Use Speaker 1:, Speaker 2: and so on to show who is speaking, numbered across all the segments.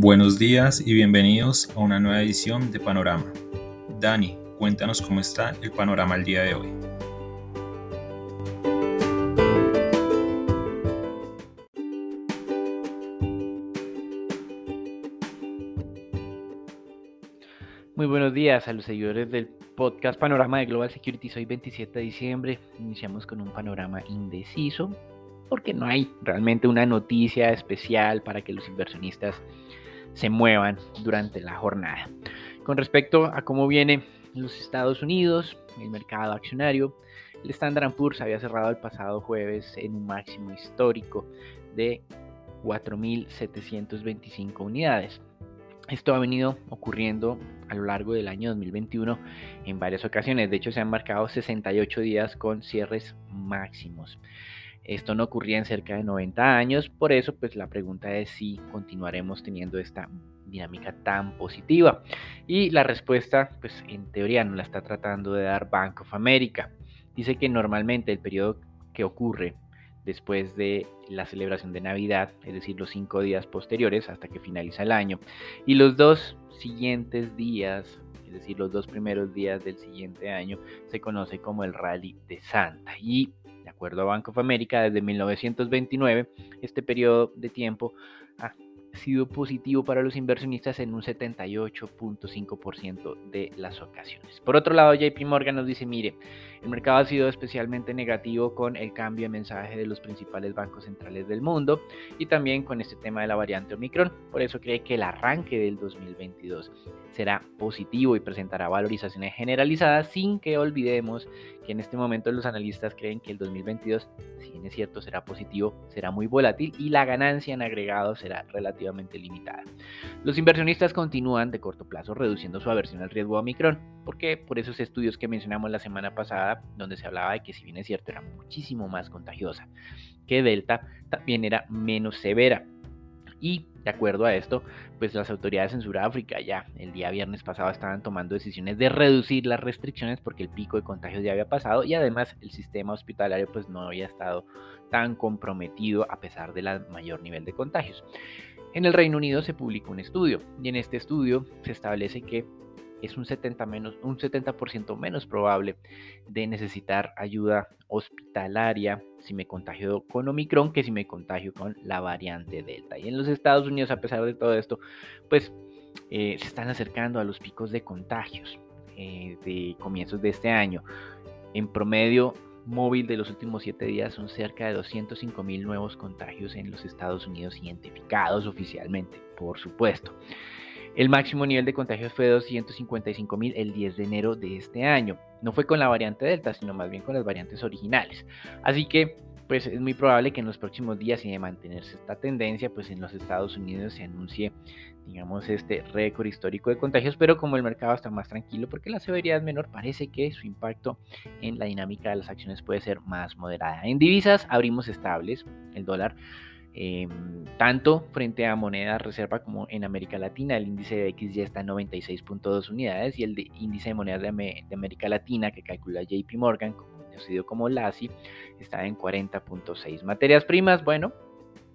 Speaker 1: Buenos días y bienvenidos a una nueva edición de Panorama. Dani, cuéntanos cómo está el panorama el día de hoy.
Speaker 2: Muy buenos días a los seguidores del podcast Panorama de Global Security. Hoy 27 de diciembre. Iniciamos con un panorama indeciso porque no hay realmente una noticia especial para que los inversionistas se muevan durante la jornada. Con respecto a cómo viene los Estados Unidos, el mercado accionario, el Standard Poor's había cerrado el pasado jueves en un máximo histórico de 4.725 unidades. Esto ha venido ocurriendo a lo largo del año 2021 en varias ocasiones. De hecho, se han marcado 68 días con cierres máximos. Esto no ocurría en cerca de 90 años, por eso pues la pregunta es si continuaremos teniendo esta dinámica tan positiva. Y la respuesta pues en teoría no la está tratando de dar Bank of America. Dice que normalmente el periodo que ocurre después de la celebración de Navidad, es decir, los cinco días posteriores hasta que finaliza el año, y los dos siguientes días, es decir, los dos primeros días del siguiente año, se conoce como el Rally de Santa. Y de acuerdo a Bank of America, desde 1929, este periodo de tiempo ha sido positivo para los inversionistas en un 78.5% de las ocasiones. Por otro lado, JP Morgan nos dice, mire, el mercado ha sido especialmente negativo con el cambio de mensaje de los principales bancos centrales del mundo y también con este tema de la variante Omicron. Por eso cree que el arranque del 2022 será positivo y presentará valorizaciones generalizadas sin que olvidemos que en este momento los analistas creen que el 2022, si bien es cierto, será positivo, será muy volátil y la ganancia en agregado será relativamente limitada. Los inversionistas continúan de corto plazo reduciendo su aversión al riesgo Omicron, porque por esos estudios que mencionamos la semana pasada, donde se hablaba de que si bien es cierto era muchísimo más contagiosa que Delta, también era menos severa. Y de acuerdo a esto, pues las autoridades en Sudáfrica ya el día viernes pasado estaban tomando decisiones de reducir las restricciones porque el pico de contagios ya había pasado y además el sistema hospitalario pues no había estado tan comprometido a pesar del mayor nivel de contagios. En el Reino Unido se publicó un estudio y en este estudio se establece que es un 70%, menos, un 70 menos probable de necesitar ayuda hospitalaria si me contagio con Omicron que si me contagio con la variante Delta. Y en los Estados Unidos, a pesar de todo esto, pues eh, se están acercando a los picos de contagios eh, de comienzos de este año. En promedio móvil de los últimos 7 días son cerca de 205 mil nuevos contagios en los Estados Unidos identificados oficialmente, por supuesto. El máximo nivel de contagios fue de 255 mil el 10 de enero de este año. No fue con la variante Delta, sino más bien con las variantes originales. Así que, pues es muy probable que en los próximos días, y de mantenerse esta tendencia, pues en los Estados Unidos se anuncie, digamos, este récord histórico de contagios, pero como el mercado está más tranquilo porque la severidad es menor, parece que su impacto en la dinámica de las acciones puede ser más moderada. En divisas abrimos estables, el dólar Em, tanto frente a moneda reserva como en América Latina. El índice de X ya está en 96.2 unidades y el índice de monedas de, América Latina que calcula JP Morgan, conocido como LASI, está en 40.6. Materias primas, bueno,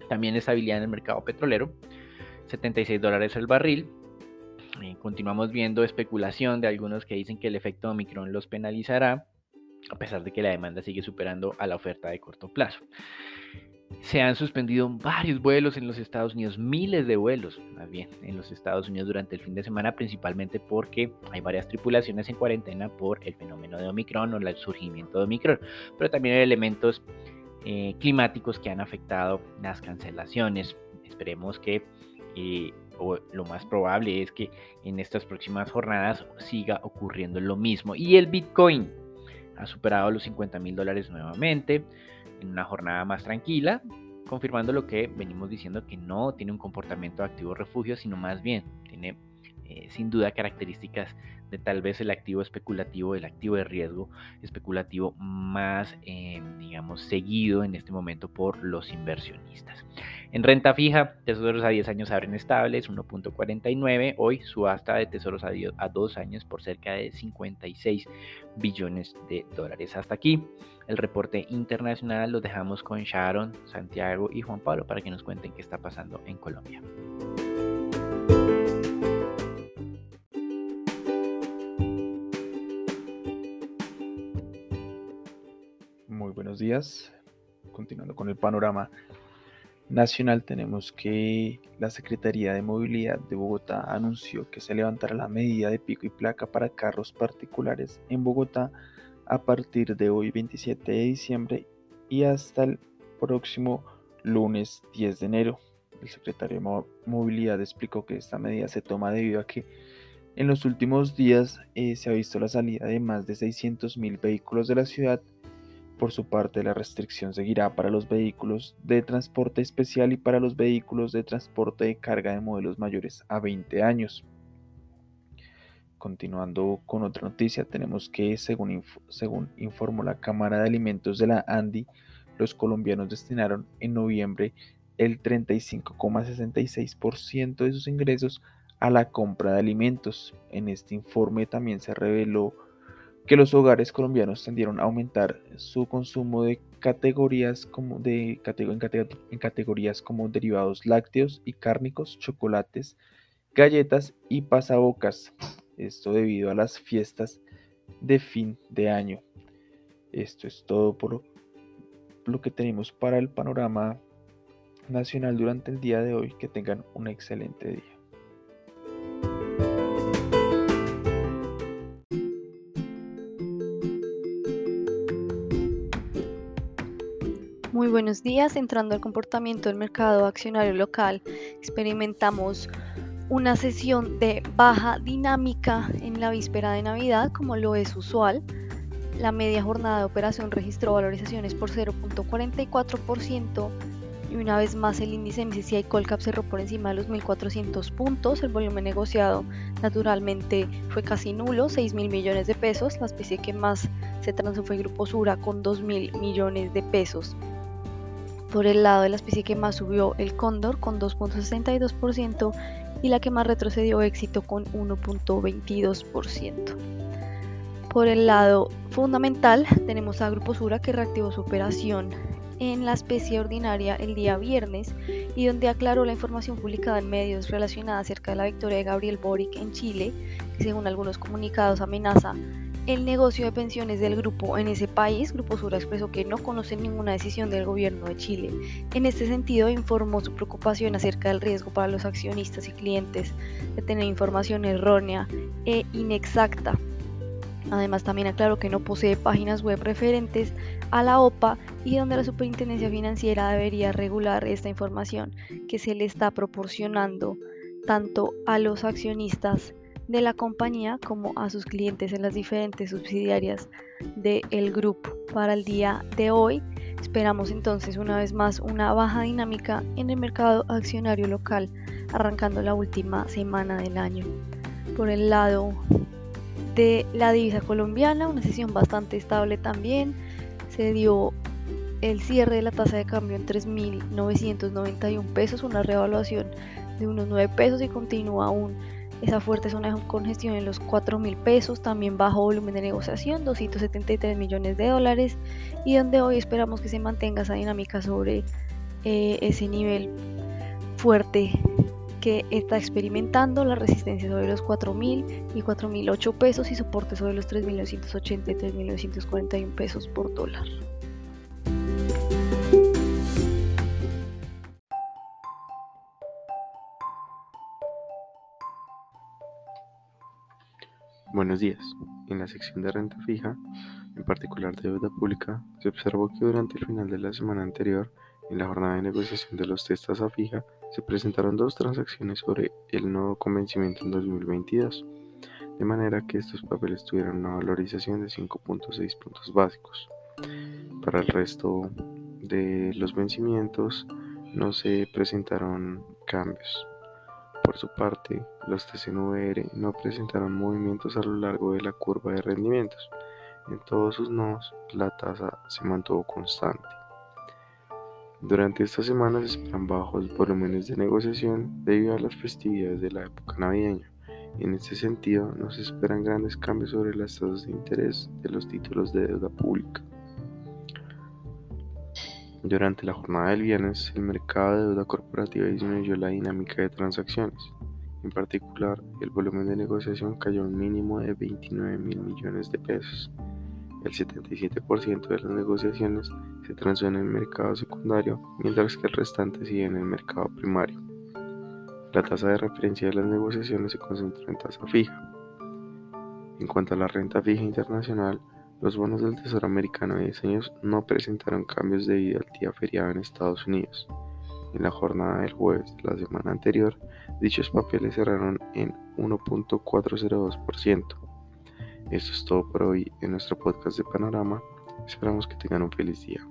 Speaker 2: también estabilidad en el mercado petrolero, 76 dólares el barril. Eh, continuamos viendo especulación de algunos que dicen que el efecto Omicron los penalizará, a pesar de que la demanda sigue superando a la oferta de corto plazo se han suspendido varios vuelos en los Estados Unidos, miles de vuelos, más bien, en los Estados Unidos durante el fin de semana, principalmente porque hay varias tripulaciones en cuarentena por el fenómeno de Omicron o el surgimiento de Omicron, pero también hay elementos eh, climáticos que han afectado las cancelaciones. Esperemos que, eh, o lo más probable es que en estas próximas jornadas siga ocurriendo lo mismo. Y el Bitcoin ha superado los 50 mil dólares nuevamente en una jornada más tranquila, confirmando lo que venimos diciendo que no tiene un comportamiento activo refugio, sino más bien tiene eh, sin duda características de tal vez el activo especulativo, el activo de riesgo especulativo más, eh, digamos, seguido en este momento por los inversionistas. En renta fija, tesoros a 10 años abren estables, 1.49. Hoy subasta de tesoros a, a 2 años por cerca de 56 billones de dólares. Hasta aquí el reporte internacional lo dejamos con Sharon, Santiago y Juan Pablo para que nos cuenten qué está pasando en Colombia.
Speaker 3: Días. Continuando con el panorama nacional, tenemos que la Secretaría de Movilidad de Bogotá anunció que se levantará la medida de pico y placa para carros particulares en Bogotá a partir de hoy 27 de diciembre y hasta el próximo lunes 10 de enero. El secretario de Movilidad explicó que esta medida se toma debido a que en los últimos días eh, se ha visto la salida de más de 600.000 vehículos de la ciudad. Por su parte, la restricción seguirá para los vehículos de transporte especial y para los vehículos de transporte de carga de modelos mayores a 20 años. Continuando con otra noticia, tenemos que, según, según informó la Cámara de Alimentos de la ANDI, los colombianos destinaron en noviembre el 35,66% de sus ingresos a la compra de alimentos. En este informe también se reveló que los hogares colombianos tendieron a aumentar su consumo de categorías como de, en categorías como derivados lácteos y cárnicos, chocolates, galletas y pasabocas. Esto debido a las fiestas de fin de año. Esto es todo por lo que tenemos para el panorama nacional durante el día de hoy. Que tengan un excelente día.
Speaker 4: Muy buenos días. Entrando al comportamiento del mercado accionario local, experimentamos una sesión de baja dinámica en la víspera de Navidad, como lo es usual. La media jornada de operación registró valorizaciones por 0.44% y una vez más el índice MSCI Colcap cerró por encima de los 1.400 puntos. El volumen negociado naturalmente fue casi nulo, 6 mil millones de pesos. La especie que más se transó fue Grupo Sura con 2 mil millones de pesos. Por el lado de la especie que más subió el cóndor con 2.62% y la que más retrocedió éxito con 1.22%. Por el lado fundamental tenemos a Grupo Sura que reactivó su operación en la especie ordinaria el día viernes y donde aclaró la información publicada en medios relacionada acerca de la victoria de Gabriel Boric en Chile, que según algunos comunicados amenaza el negocio de pensiones del grupo en ese país, Grupo Sura expresó que no conoce ninguna decisión del gobierno de Chile. En este sentido, informó su preocupación acerca del riesgo para los accionistas y clientes de tener información errónea e inexacta. Además, también aclaró que no posee páginas web referentes a la OPA y donde la Superintendencia Financiera debería regular esta información que se le está proporcionando tanto a los accionistas de la compañía como a sus clientes en las diferentes subsidiarias del grupo. Para el día de hoy esperamos entonces una vez más una baja dinámica en el mercado accionario local arrancando la última semana del año. Por el lado de la divisa colombiana, una sesión bastante estable también. Se dio el cierre de la tasa de cambio en 3.991 pesos, una revaluación de unos 9 pesos y continúa aún esa fuerte zona de congestión en los 4 mil pesos, también bajo volumen de negociación, 273 millones de dólares, y donde hoy esperamos que se mantenga esa dinámica sobre eh, ese nivel fuerte que está experimentando, la resistencia sobre los 4.000 y 4.008 pesos y soporte sobre los 3.980 y 3.941 pesos por dólar.
Speaker 5: Buenos días. En la sección de renta fija, en particular de deuda pública, se observó que durante el final de la semana anterior, en la jornada de negociación de los testas a fija, se presentaron dos transacciones sobre el nuevo convencimiento en 2022, de manera que estos papeles tuvieron una valorización de 5.6 puntos básicos. Para el resto de los vencimientos no se presentaron cambios. Por su parte, los TCNVR no presentaron movimientos a lo largo de la curva de rendimientos. En todos sus nodos, la tasa se mantuvo constante. Durante estas semanas se esperan bajos volúmenes de negociación debido a las festividades de la época navideña. En este sentido, no se esperan grandes cambios sobre las tasas de interés de los títulos de deuda pública. Durante la jornada del viernes, el mercado de deuda corporativa disminuyó la dinámica de transacciones. En particular, el volumen de negociación cayó a un mínimo de 29 mil millones de pesos. El 77% de las negociaciones se transó en el mercado secundario, mientras que el restante sigue en el mercado primario. La tasa de referencia de las negociaciones se concentró en tasa fija. En cuanto a la renta fija internacional, los bonos del Tesoro americano de 10 años no presentaron cambios debido al día feriado en Estados Unidos. En la jornada del jueves de la semana anterior, dichos papeles cerraron en 1.402%. Esto es todo por hoy en nuestro podcast de Panorama. Esperamos que tengan un feliz día.